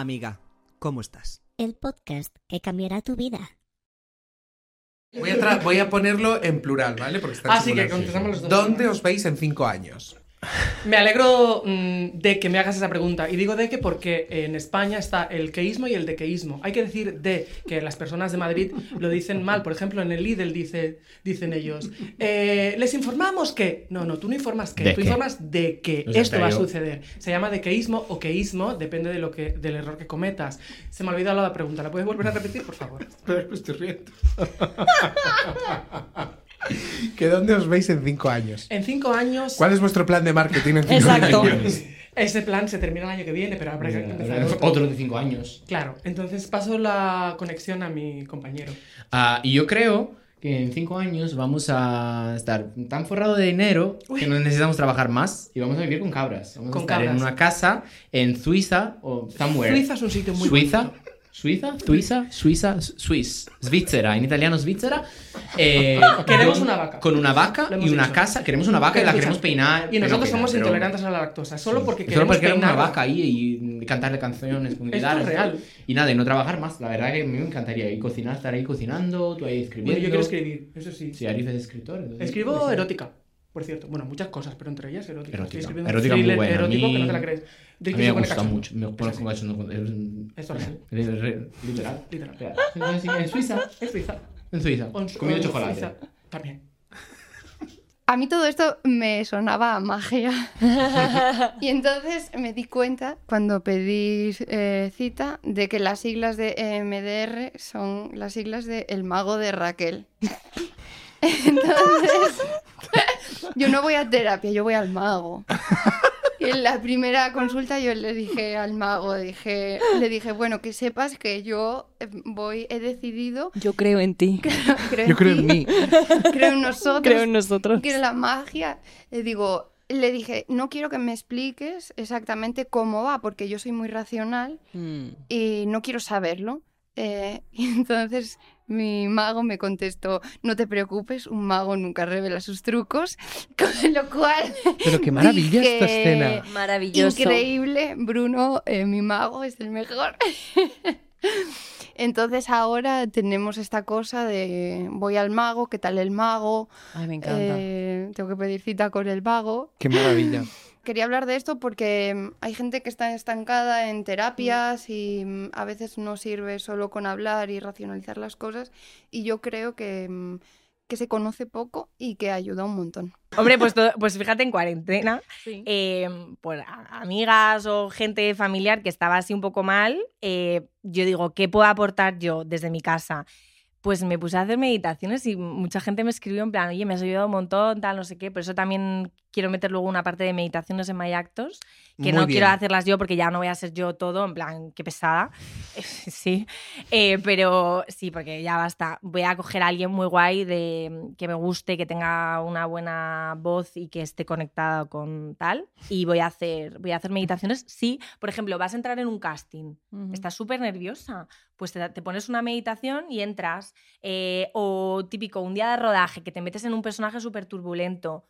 Amiga, ¿cómo estás? El podcast que cambiará tu vida. Voy a, voy a ponerlo en plural, ¿vale? Porque está en Ah, sí, que contestamos los dos. ¿Dónde os veis en cinco años? Me alegro mm, de que me hagas esa pregunta. Y digo de que porque en España está el queísmo y el dequeísmo. Hay que decir de que las personas de Madrid lo dicen mal. Por ejemplo, en el Lidl dice, dicen ellos, eh, les informamos que... No, no, tú no informas que, ¿De tú qué? informas de que esto va a suceder. Se llama dequeísmo o queísmo, depende de lo que, del error que cometas. Se me ha olvidado la pregunta. ¿La puedes volver a repetir, por favor? Pero me estoy riendo. ¿Que dónde os veis en cinco años? En cinco años... ¿Cuál es vuestro plan de marketing en cinco Exacto. años? Ese plan se termina el año que viene, pero habrá que empezar otro. Otro de cinco años. Claro, entonces paso la conexión a mi compañero. Ah, y yo creo que en cinco años vamos a estar tan forrado de dinero que no necesitamos trabajar más y vamos a vivir con cabras. Vamos Con a estar cabras. en una casa en Suiza o somewhere. Suiza es un sitio muy Suiza. bonito. Suiza, Suiza, Suiza, Swiss, Svizzera, en italiano Svizzera. Eh, Queremos con- una vaca. Con una vaca y una dicho. casa. Queremos una vaca y la queremos peinar. Y nosotros no somos peinar, pero- intolerantes a la lactosa, solo porque Solo queremos porque queremos una peinar. vaca ahí y cantarle canciones guitarra. es real. Y nada, y no trabajar más. La verdad que a mí me encantaría ir cocinar, estar ahí cocinando, tú ahí escribiendo. Bueno, yo quiero escribir, eso sí. Sí, Arif es escritor. entonces- Escribo erótica, por cierto. Bueno, muchas cosas, pero entre ellas erótica. Erótica. Estoy Erótica muy. A erótico mí- que no te la crees. A mí me gusta cachondo. mucho. Me pongo Eso con sí. cachondo con- es- Esto Literal. Literal. En Suiza. Es Suiza. En Suiza. On- chocolate. Suiza. También. A mí todo esto me sonaba a magia. y entonces me di cuenta, cuando pedí eh, cita, de que las siglas de MDR son las siglas de El Mago de Raquel. entonces, yo no voy a terapia, yo voy al mago. Y en la primera consulta yo le dije al mago, dije, le dije, bueno, que sepas que yo eh, voy, he decidido, Yo creo en ti. creo Yo creo ti, en mí. creo en nosotros, Creo en nosotros. que la magia, le digo, le dije, no quiero que me expliques exactamente cómo va, porque yo soy muy racional Mm. y no quiero saberlo. Eh, y entonces mi mago me contestó, no te preocupes, un mago nunca revela sus trucos, con lo cual... Pero qué maravilla esta escena. Maravilloso. Increíble, Bruno, eh, mi mago es el mejor. Entonces ahora tenemos esta cosa de voy al mago, ¿qué tal el mago? Ay, me encanta. Eh, tengo que pedir cita con el vago. Qué maravilla. Quería hablar de esto porque mm, hay gente que está estancada en terapias Mm. y mm, a veces no sirve solo con hablar y racionalizar las cosas y yo creo que, que se conoce poco y que ayuda un montón. Hombre, pues, todo- pues fíjate, en cuarentena, Sí. eh, pues a- amigas o gente familiar que estaba así un poco mal, eh, yo digo, ¿qué puedo aportar yo desde mi casa? Pues me puse a hacer meditaciones y mucha gente me escribió en plan, oye, me has ayudado un montón, tal, no sé qué. Por eso también quiero meter luego una parte de meditaciones en My Actors, que Muy no bien. quiero hacerlas yo porque ya no voy a ser yo todo, en plan, qué pesada. sí, Eh, pero sí, porque ya basta. Voy a coger a alguien muy guay de, que me guste, que tenga una buena voz y que esté conectada con tal. Y voy a hacer, voy a hacer meditaciones. Sí, por ejemplo, vas a entrar en un casting, estás súper nerviosa, pues te, te pones una meditación y entras. Eh, o típico, un día de rodaje, que te metes en un personaje súper turbulento,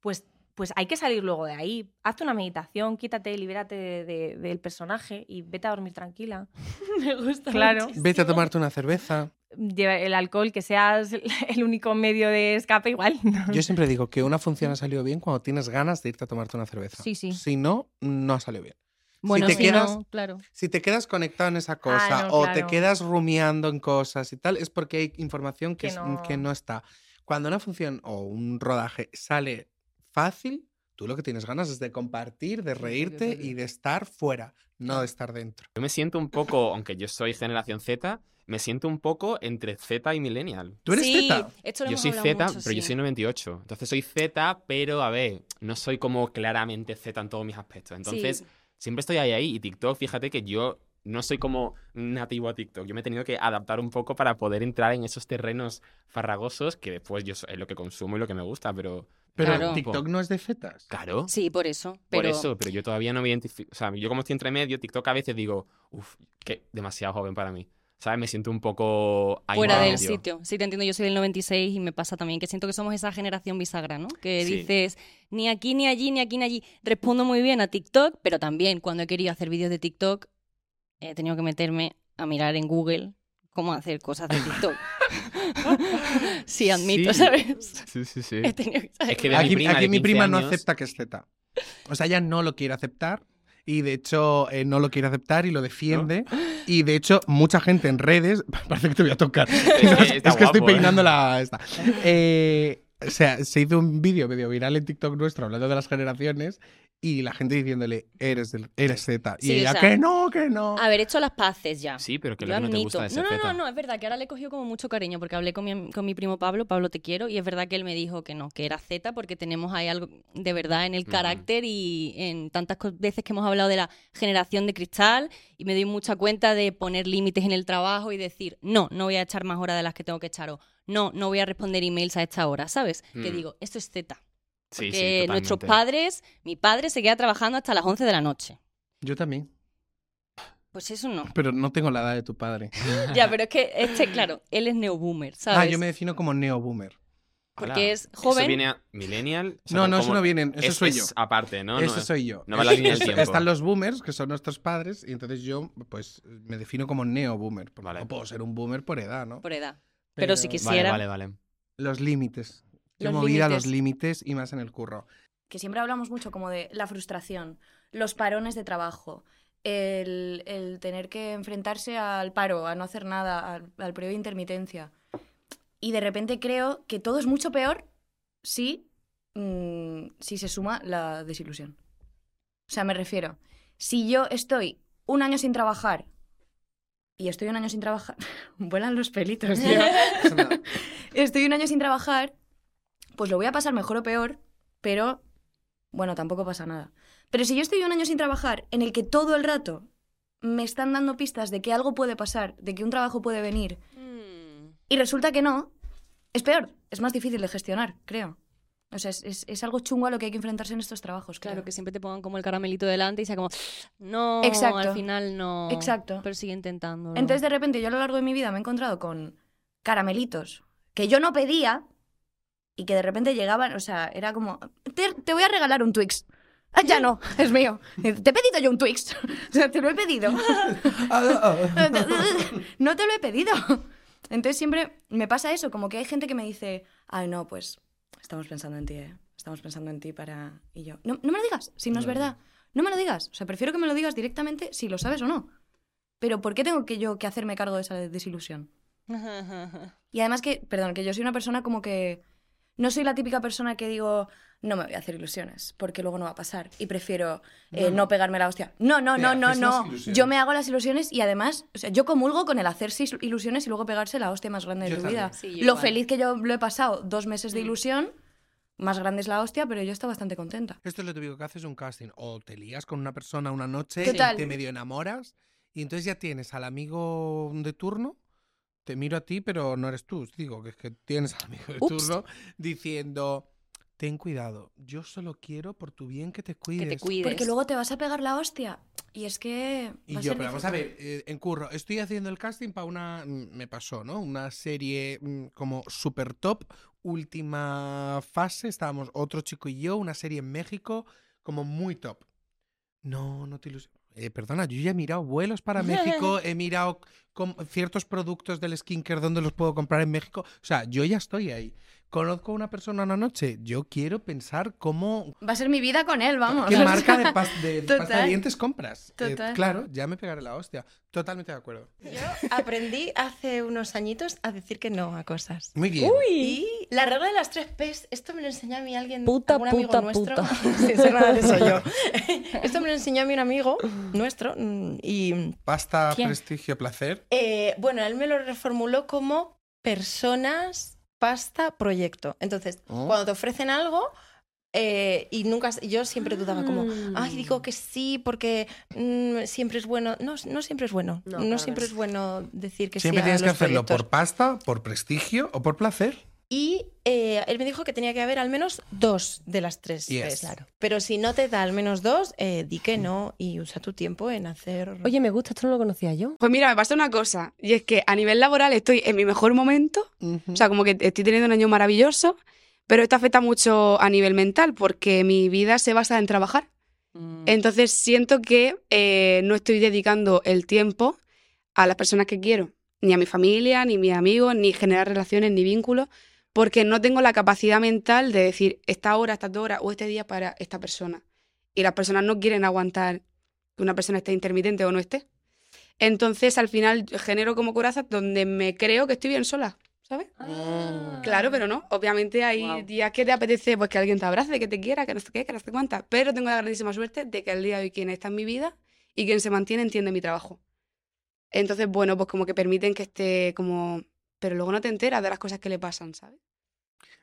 pues pues hay que salir luego de ahí. Hazte una meditación, quítate, libérate de- de- del personaje y vete a dormir tranquila. me gusta. Claro. muchísimo. Vete a tomarte una cerveza. Lleva el alcohol, que seas el- único medio de escape, igual. ¿no? Yo siempre digo que una función ha salido bien cuando tienes ganas de irte a tomarte una cerveza. Sí, sí. Si no, no ha salido bien. Bueno, te si quedas- no, claro. Si te quedas conectado en esa cosa Ah, no, o te quedas rumiando en cosas y tal, es porque hay información que, Que es- no. que no está. Cuando una función o un rodaje sale fácil, tú lo que tienes ganas es de compartir, de reírte y de estar fuera, no de estar dentro. Yo me siento un poco, aunque yo soy generación Z, me siento un poco entre Z y Millennial. ¿Tú eres sí, Z? Esto lo Yo soy Z, mucho, pero yo soy 98. Entonces soy Z, pero a ver, no soy como claramente Z en todos mis aspectos. Entonces, Sí. siempre estoy ahí ahí. Y TikTok, fíjate que yo no soy como nativo a TikTok. Yo me he tenido que adaptar un poco para poder entrar en esos terrenos farragosos que después yo es lo que consumo y lo que me gusta, pero... Pero Claro. TikTok no es de Zetas. Claro. Sí, por eso. Por eso, pero yo todavía no me identifico. O sea, yo como estoy entre medio, TikTok a veces digo, uff, que demasiado joven para mí. ¿Sabes? Me siento un poco ahí fuera del medio. sitio. Sí, te entiendo, yo soy del 96 y me pasa también que siento que somos esa generación bisagra, ¿no? Que Sí. dices, ni aquí, ni allí, ni aquí, ni allí. Respondo muy bien a TikTok, pero también cuando he querido hacer vídeos de TikTok, he tenido que meterme a mirar en Google cómo hacer cosas de TikTok. sí, admito, Sí. ¿sabes? Sí, sí, sí. He tenido que saber. Es que de Aquí, mi prima, aquí de mi 15 prima no acepta que es Z. O sea, ella no lo quiere aceptar y de hecho eh, no lo quiere aceptar y lo defiende. Y de hecho, mucha gente en redes. Parece que te voy a tocar. es que estoy ¿eh? peinando la. Esta. Eh, o sea, se hizo un vídeo medio viral en TikTok nuestro hablando de las generaciones y la gente diciéndole, eres, del, eres Z. Y Sí, o ella, sea, que no, que no. Haber hecho las paces ya. Sí, pero que Yo lo que no te admito. gusta de ese no, no, feta. no, no, es verdad que ahora le he cogido como mucho cariño porque hablé con mi, con mi primo Pablo, Pablo te quiero, y es verdad que él me dijo que no, que era Z porque tenemos ahí algo de verdad en el Ujú. carácter y en tantas co- veces que hemos hablado de la generación de cristal y me doy mucha cuenta de poner límites en el trabajo y decir, no, no voy a echar más horas de las que tengo que echar o no, no voy a responder emails a esta hora, ¿sabes? Que Mm. digo, esto es Z. Sí, sí, Que nuestros totalmente. padres, mi padre se queda trabajando hasta las 11 de la noche. Yo también. Pues eso no. Pero no tengo la edad de tu padre. ya, pero es que este, claro, él es neoboomer, ¿sabes? Ah, yo me defino como neo-boomer. Porque Ala. es joven. Eso viene a millennial. o sea, No, no, eso no viene. Eso es- soy es yo. aparte, ¿no? Eso no, soy yo. No va a la línea del Es- tiempo. Están los boomers, que son nuestros padres, y entonces yo, pues, me defino como neo-boomer. Porque Vale. no puedo ser un boomer por edad, ¿no? por edad. Pero, si Pero- quisiera. Vale, vale, vale. Los límites. Yo Los movida límites. los límites y más en el curro. que siempre hablamos mucho como de la frustración, los parones de trabajo, el, el tener que enfrentarse al paro, a no hacer nada, al, al periodo de intermitencia. Y de repente creo que todo es mucho peor si, mm, si se suma la desilusión. O sea, me refiero, si yo estoy un año sin trabajar y estoy un año sin trabajar, vuelan los pelitos, tío. estoy un año sin trabajar, pues lo voy a pasar mejor o peor, pero bueno, tampoco pasa nada. Pero si yo estoy un año sin trabajar, en el que todo el rato me están dando pistas de que algo puede pasar, de que un trabajo puede venir, Mm. y resulta que no, es peor, es más difícil de gestionar, creo. O sea, es, es- es algo chungo a lo que hay que enfrentarse en estos trabajos, Claro, creo. que siempre te pongan como el caramelito delante y sea como, no, Exacto. al final no. Exacto. Pero sigue intentando. Entonces, de repente, yo a lo largo de mi vida me he encontrado con caramelitos que yo no pedía y que de repente llegaban, o sea, era como, te, te voy a regalar un Twix. Ah, ya no, es mío. Te he pedido yo un Twix. O sea, te lo he pedido. no te lo he pedido. Entonces siempre me pasa eso, como que hay gente que me dice, ay, no, pues estamos pensando en ti, ¿eh? Estamos pensando en ti para... Y yo, no, no me lo digas, si no es verdad. No me lo digas. O sea, prefiero que me lo digas directamente si lo sabes o no. Pero ¿por qué tengo que yo que hacerme cargo de esa desilusión? Y además que, perdón, que yo soy una persona como que no soy la típica persona que digo, no me voy a hacer ilusiones, porque luego no va a pasar. Y prefiero eh, no, pegarme la hostia. No, no, no, no, no. Yo me hago las ilusiones y además, o sea, yo comulgo con el hacerse ilusiones y luego pegarse la hostia más grande de tu también. vida. Sí, lo igual. feliz que yo lo he pasado, dos meses de ilusión, más grande es la hostia, pero yo estoy bastante contenta. Esto es lo típico que haces un casting. O te lías con una persona una noche y te medio enamoras. Y entonces ya tienes al amigo de turno. Te miro a ti, pero no eres tú. Digo que es que tienes al amigo de Ups. turno diciendo: Ten cuidado, yo solo quiero por tu bien que te cuides. Que te cuides. Porque luego te vas a pegar la hostia. Y es que... Y yo, pero vamos a ver, eh, en curro, estoy haciendo el casting para una, mm, me pasó, ¿no? Una serie mm, como super top, última fase, estábamos otro chico y yo, una serie en México, como muy top. No, no te ilusiones. Eh, perdona, yo ya he mirado vuelos para México, he mirado com- ciertos productos del skincare donde los puedo comprar en México. O sea, yo ya estoy ahí. Conozco a una persona una noche, yo quiero pensar cómo, Va a ser mi vida con él, vamos. ¿Qué marca de, pas- de pasta de dientes compras? Eh, Total. claro, ya me pegaré la hostia. Totalmente de acuerdo. Yo aprendí hace unos añitos a decir que no a cosas. Muy bien. Y la regla de las tres P's, esto me lo enseñó a mí alguien, Puta, algún amigo puta, nuestro. puta. Sin ser nada de eso yo. esto me lo enseñó a mí un amigo nuestro mm, y Pasta, ¿Quién? prestigio, placer. eh, bueno, él me lo reformuló como personas, pasta, proyecto. Entonces, Oh. cuando te ofrecen algo eh, y nunca, yo siempre dudaba como, ay, digo que sí porque mm, siempre es bueno. No, no siempre es bueno. No, siempre es bueno decir que Siempre sí a tienes que los hacerlo proyectos. por pasta, por prestigio o por placer. Y eh, él me dijo que tenía que haber al menos dos de las tres. Yes. Ps. Claro. Pero si no te da al menos dos, eh, di que no y usa tu tiempo en hacer. Oye, me gusta, esto no lo conocía yo. Pues mira, me pasa una cosa, y es que a nivel laboral estoy en mi mejor momento, o sea, como que estoy teniendo un año maravilloso, pero esto afecta mucho a nivel mental, porque mi vida se basa en trabajar. Mm. Entonces siento que eh, no estoy dedicando el tiempo a las personas que quiero, ni a mi familia, ni a mis amigos, ni generar relaciones, ni vínculos, porque no tengo la capacidad mental de decir esta hora, estas dos horas o este día para esta persona. Y las personas no quieren aguantar que una persona esté intermitente o no esté. Entonces al final genero como corazas donde me creo que estoy bien sola, ¿sabes? Claro, pero no. Obviamente hay días que te apetece pues, que alguien te abrace, que te quiera, que no sé qué, que no sé cuántas. Pero tengo la grandísima suerte de que al día de hoy quien está en mi vida y quien se mantiene entiende mi trabajo. Entonces, bueno, pues como que permiten que esté como... Pero luego no te enteras de las cosas que le pasan, ¿sabes?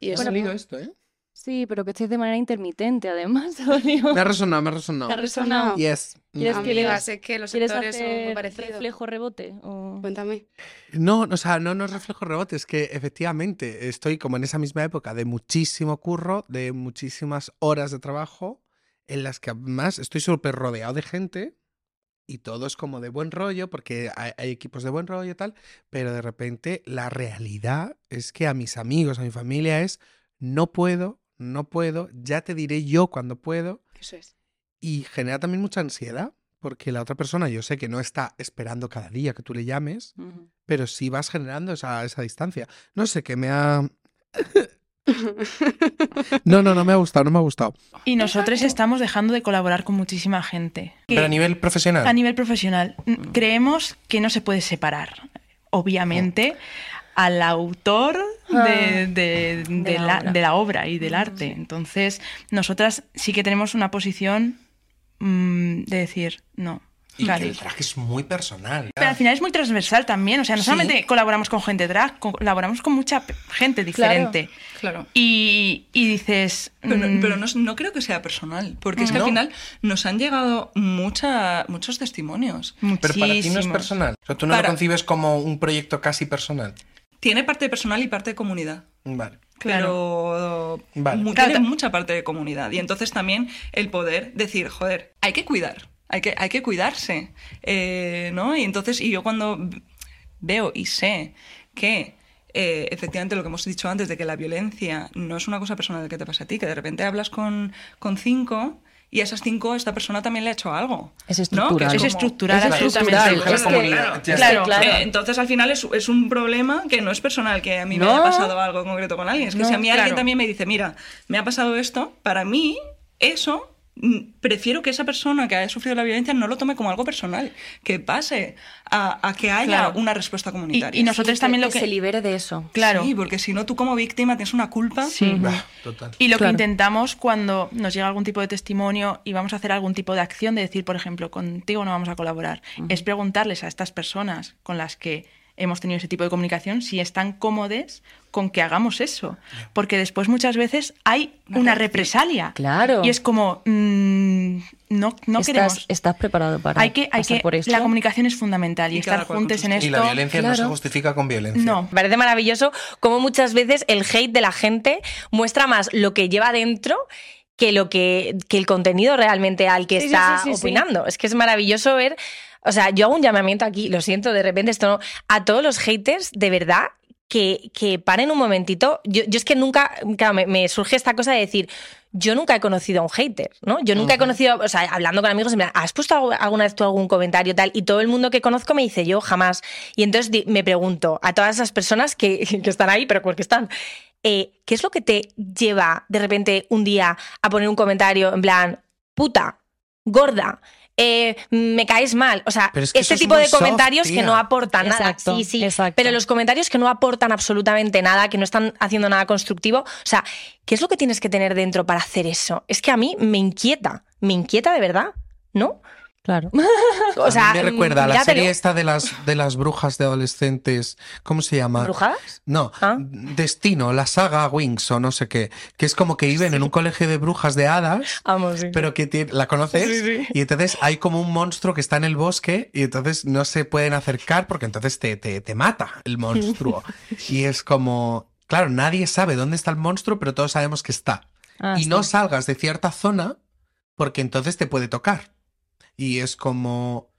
Y Ha eso... salido esto, ¿eh? Sí, pero que estés de manera intermitente, además. Antonio. Me ha resonado, me ha resonado. ¿Te ha resonado? Yes. ¿Quieres que Amigas, leas- es que los ¿Quieres sectores son muy parecidos. reflejo rebote? O... Cuéntame. No, o sea, no nos reflejo rebote, es que efectivamente estoy como en esa misma época de muchísimo curro, de muchísimas horas de trabajo, en las que además estoy súper rodeado de gente y todo es como de buen rollo, porque hay, hay equipos de buen rollo y tal, pero de repente la realidad es que a mis amigos, a mi familia es, no puedo, no puedo, ya te diré yo cuando puedo, Eso es. y genera también mucha ansiedad, porque la otra persona yo sé que no está esperando cada día que tú le llames, pero sí vas generando esa, esa distancia. No sé, que me ha... No, no, no me ha gustado, no me ha gustado. Y nosotros estamos dejando de colaborar con muchísima gente. Pero a nivel profesional. A nivel profesional, n- creemos que no se puede separar, obviamente, al autor de, de- de la la, obra. de la obra y del arte. Entonces, nosotras sí que tenemos una posición mm, de decir, no. Y que el drag es muy personal. Pero al final es muy transversal también, o sea, no Sí. solamente colaboramos con gente drag, co- colaboramos con mucha gente diferente. Claro. Y, y dices... Pero, no- mm, pero no, no creo que sea personal, porque es que No. al final nos han llegado mucha, muchos testimonios. Pero para ti no es Muchísimos. personal. O sea, tú no Para- lo concibes como un proyecto casi personal. Tiene parte personal y parte de comunidad. Vale. Pero Vale. mu- Claro, tiene mucha parte de comunidad. Y entonces también el poder decir, joder, hay que cuidar, hay que, hay que cuidarse. eh, ¿no? Y entonces, y yo cuando veo y sé que eh, efectivamente lo que hemos dicho antes de que la violencia no es una cosa personal que te pasa a ti, que de repente hablas con, con cinco y a esas cinco esta persona también le ha hecho algo. Es ¿no? Que estructural. Es como- estructural, Es estructural, Es es Claro, eh, entonces al final es, es un problema que no es personal, que a mí me No. haya pasado algo concreto con alguien. Es que No, si a mí alguien también me dice, mira, me ha pasado esto, para mí eso prefiero que esa persona que ha sufrido la violencia no lo tome como algo personal, que pase a, a que haya Claro. una respuesta y, comunitaria. y nosotros también lo que se que... libere de eso. Claro. Sí, porque si no tú como víctima tienes una culpa. Sí. Bah, total. Y lo Claro. que intentamos cuando nos llega algún tipo de testimonio y vamos a hacer algún tipo de acción, de decir, por ejemplo, contigo no vamos a colaborar, es preguntarles a estas personas con las que hemos tenido ese tipo de comunicación si están cómodes con que hagamos eso. Porque después muchas veces hay una, represalia. Claro. Y es como, mm, no, no estás, queremos. estás preparado para Hay que, hay pasar que, por esto. la comunicación es fundamental y, estar juntos en esto. Y la violencia no se justifica con violencia. No. Me parece maravilloso cómo muchas veces el hate de la gente muestra más lo que lleva dentro que lo que, que el contenido realmente al que Sí, está sí, sí, sí. opinando. Es que es maravilloso ver. O sea, yo hago un llamamiento aquí, lo siento, de repente esto no. A todos los haters, de verdad, que, que paren un momentito. Yo, yo es que nunca, claro, me, me surge esta cosa de decir, yo nunca he conocido a un hater, ¿no? Yo nunca he conocido, o sea, hablando con amigos, plan, ¿has puesto algu- alguna vez tú algún comentario tal? Y todo el mundo que conozco me dice, yo jamás. Y entonces me pregunto a todas esas personas que, que están ahí, pero porque están, eh, ¿qué es lo que te lleva de repente un día a poner un comentario en plan, puta, gorda? Eh, me caes mal. O sea, Pero es que este es tipo de soft, comentarios que no aportan nada. Sí, sí. exacto. Pero los comentarios que no aportan absolutamente nada, que no están haciendo nada constructivo. O sea, ¿qué es lo que tienes que tener dentro para hacer eso? Es que a mí me inquieta. Me inquieta de verdad, ¿no? Claro. O sea, A mí me recuerda a la serie esta de las, de las brujas de adolescentes. ¿Cómo se llama? ¿Brujadas? No, Ah. Destino, la saga Wings o no sé qué. Que es como que viven en un colegio de brujas de hadas. Vamos, sí. Pero que tiene- la conoces Sí, sí. y entonces hay como un monstruo que está en el bosque y entonces no se pueden acercar porque entonces te, te, te mata el monstruo. y es como, claro, nadie sabe dónde está el monstruo, pero todos sabemos que está. Ah, y sí. no salgas de cierta zona porque entonces te puede tocar. Y es como,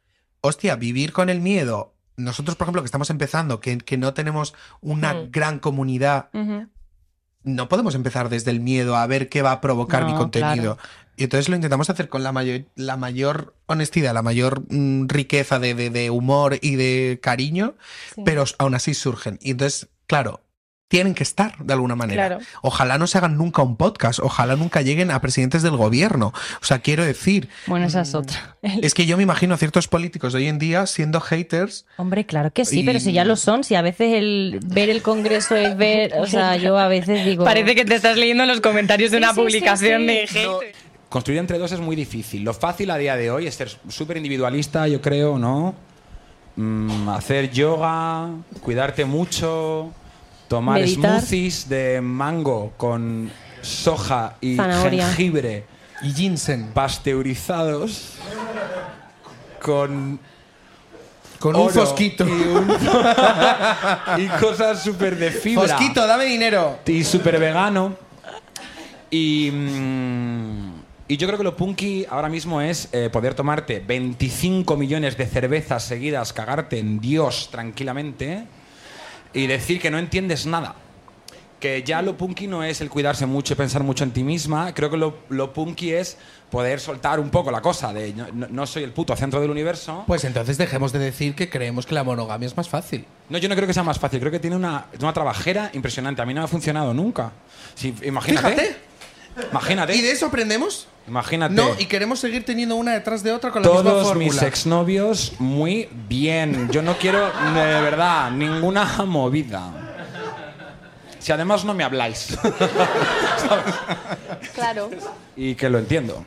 hostia, vivir con el miedo. Nosotros, por ejemplo, que estamos empezando, que, que no tenemos una Mm. gran comunidad, no podemos empezar desde el miedo a ver qué va a provocar mi contenido. Y entonces lo intentamos hacer con la mayor, la mayor honestidad, la mayor mm, riqueza de, de- de humor y de cariño, Sí. pero aún así surgen. Y entonces, claro, tienen que estar de alguna manera. Claro. Ojalá no se hagan nunca un podcast, ojalá nunca lleguen a presidentes del gobierno. O sea, quiero decir, Bueno, esa es otra. es que yo me imagino a ciertos políticos de hoy en día siendo haters. Hombre, claro que sí, Y- pero si ya lo son, si a veces el ver el congreso es ver, o sea, yo a veces digo... Parece que te estás leyendo los comentarios de Sí, una sí, sí, publicación sí. de hate. Construir entre dos es muy difícil. Lo fácil a día de hoy es ser súper individualista, yo creo, ¿no? Mm, hacer yoga, cuidarte mucho, tomar Meditar. smoothies de mango con soja y Zanahoria. jengibre y ginseng pasteurizados con Con un fosquito. y, un- y cosas súper de fibra Fosquito, dame dinero. y súper vegano. Y, mm, y yo creo que lo punky ahora mismo es eh, poder tomarte 25 millones de cervezas seguidas, cagarte en Dios tranquilamente y decir que no entiendes nada. Que ya lo punky no es el cuidarse mucho y pensar mucho en ti misma. Creo que lo, lo punky es poder soltar un poco la cosa de no, no- soy el puto centro del universo. Pues entonces dejemos de decir que creemos que la monogamia es más fácil. No, yo no creo que sea más fácil. Creo que tiene una, una trabajera impresionante. A mí no me ha funcionado nunca. Sí, imagínate. Fíjate. Imagínate. ¿Y de eso aprendemos? Imagínate. No, y queremos seguir teniendo una detrás de otra con la misma Todos fórmula. mis exnovios muy bien. Yo no quiero, de verdad, ninguna movida. Si además no me habláis. Claro. y que lo entiendo.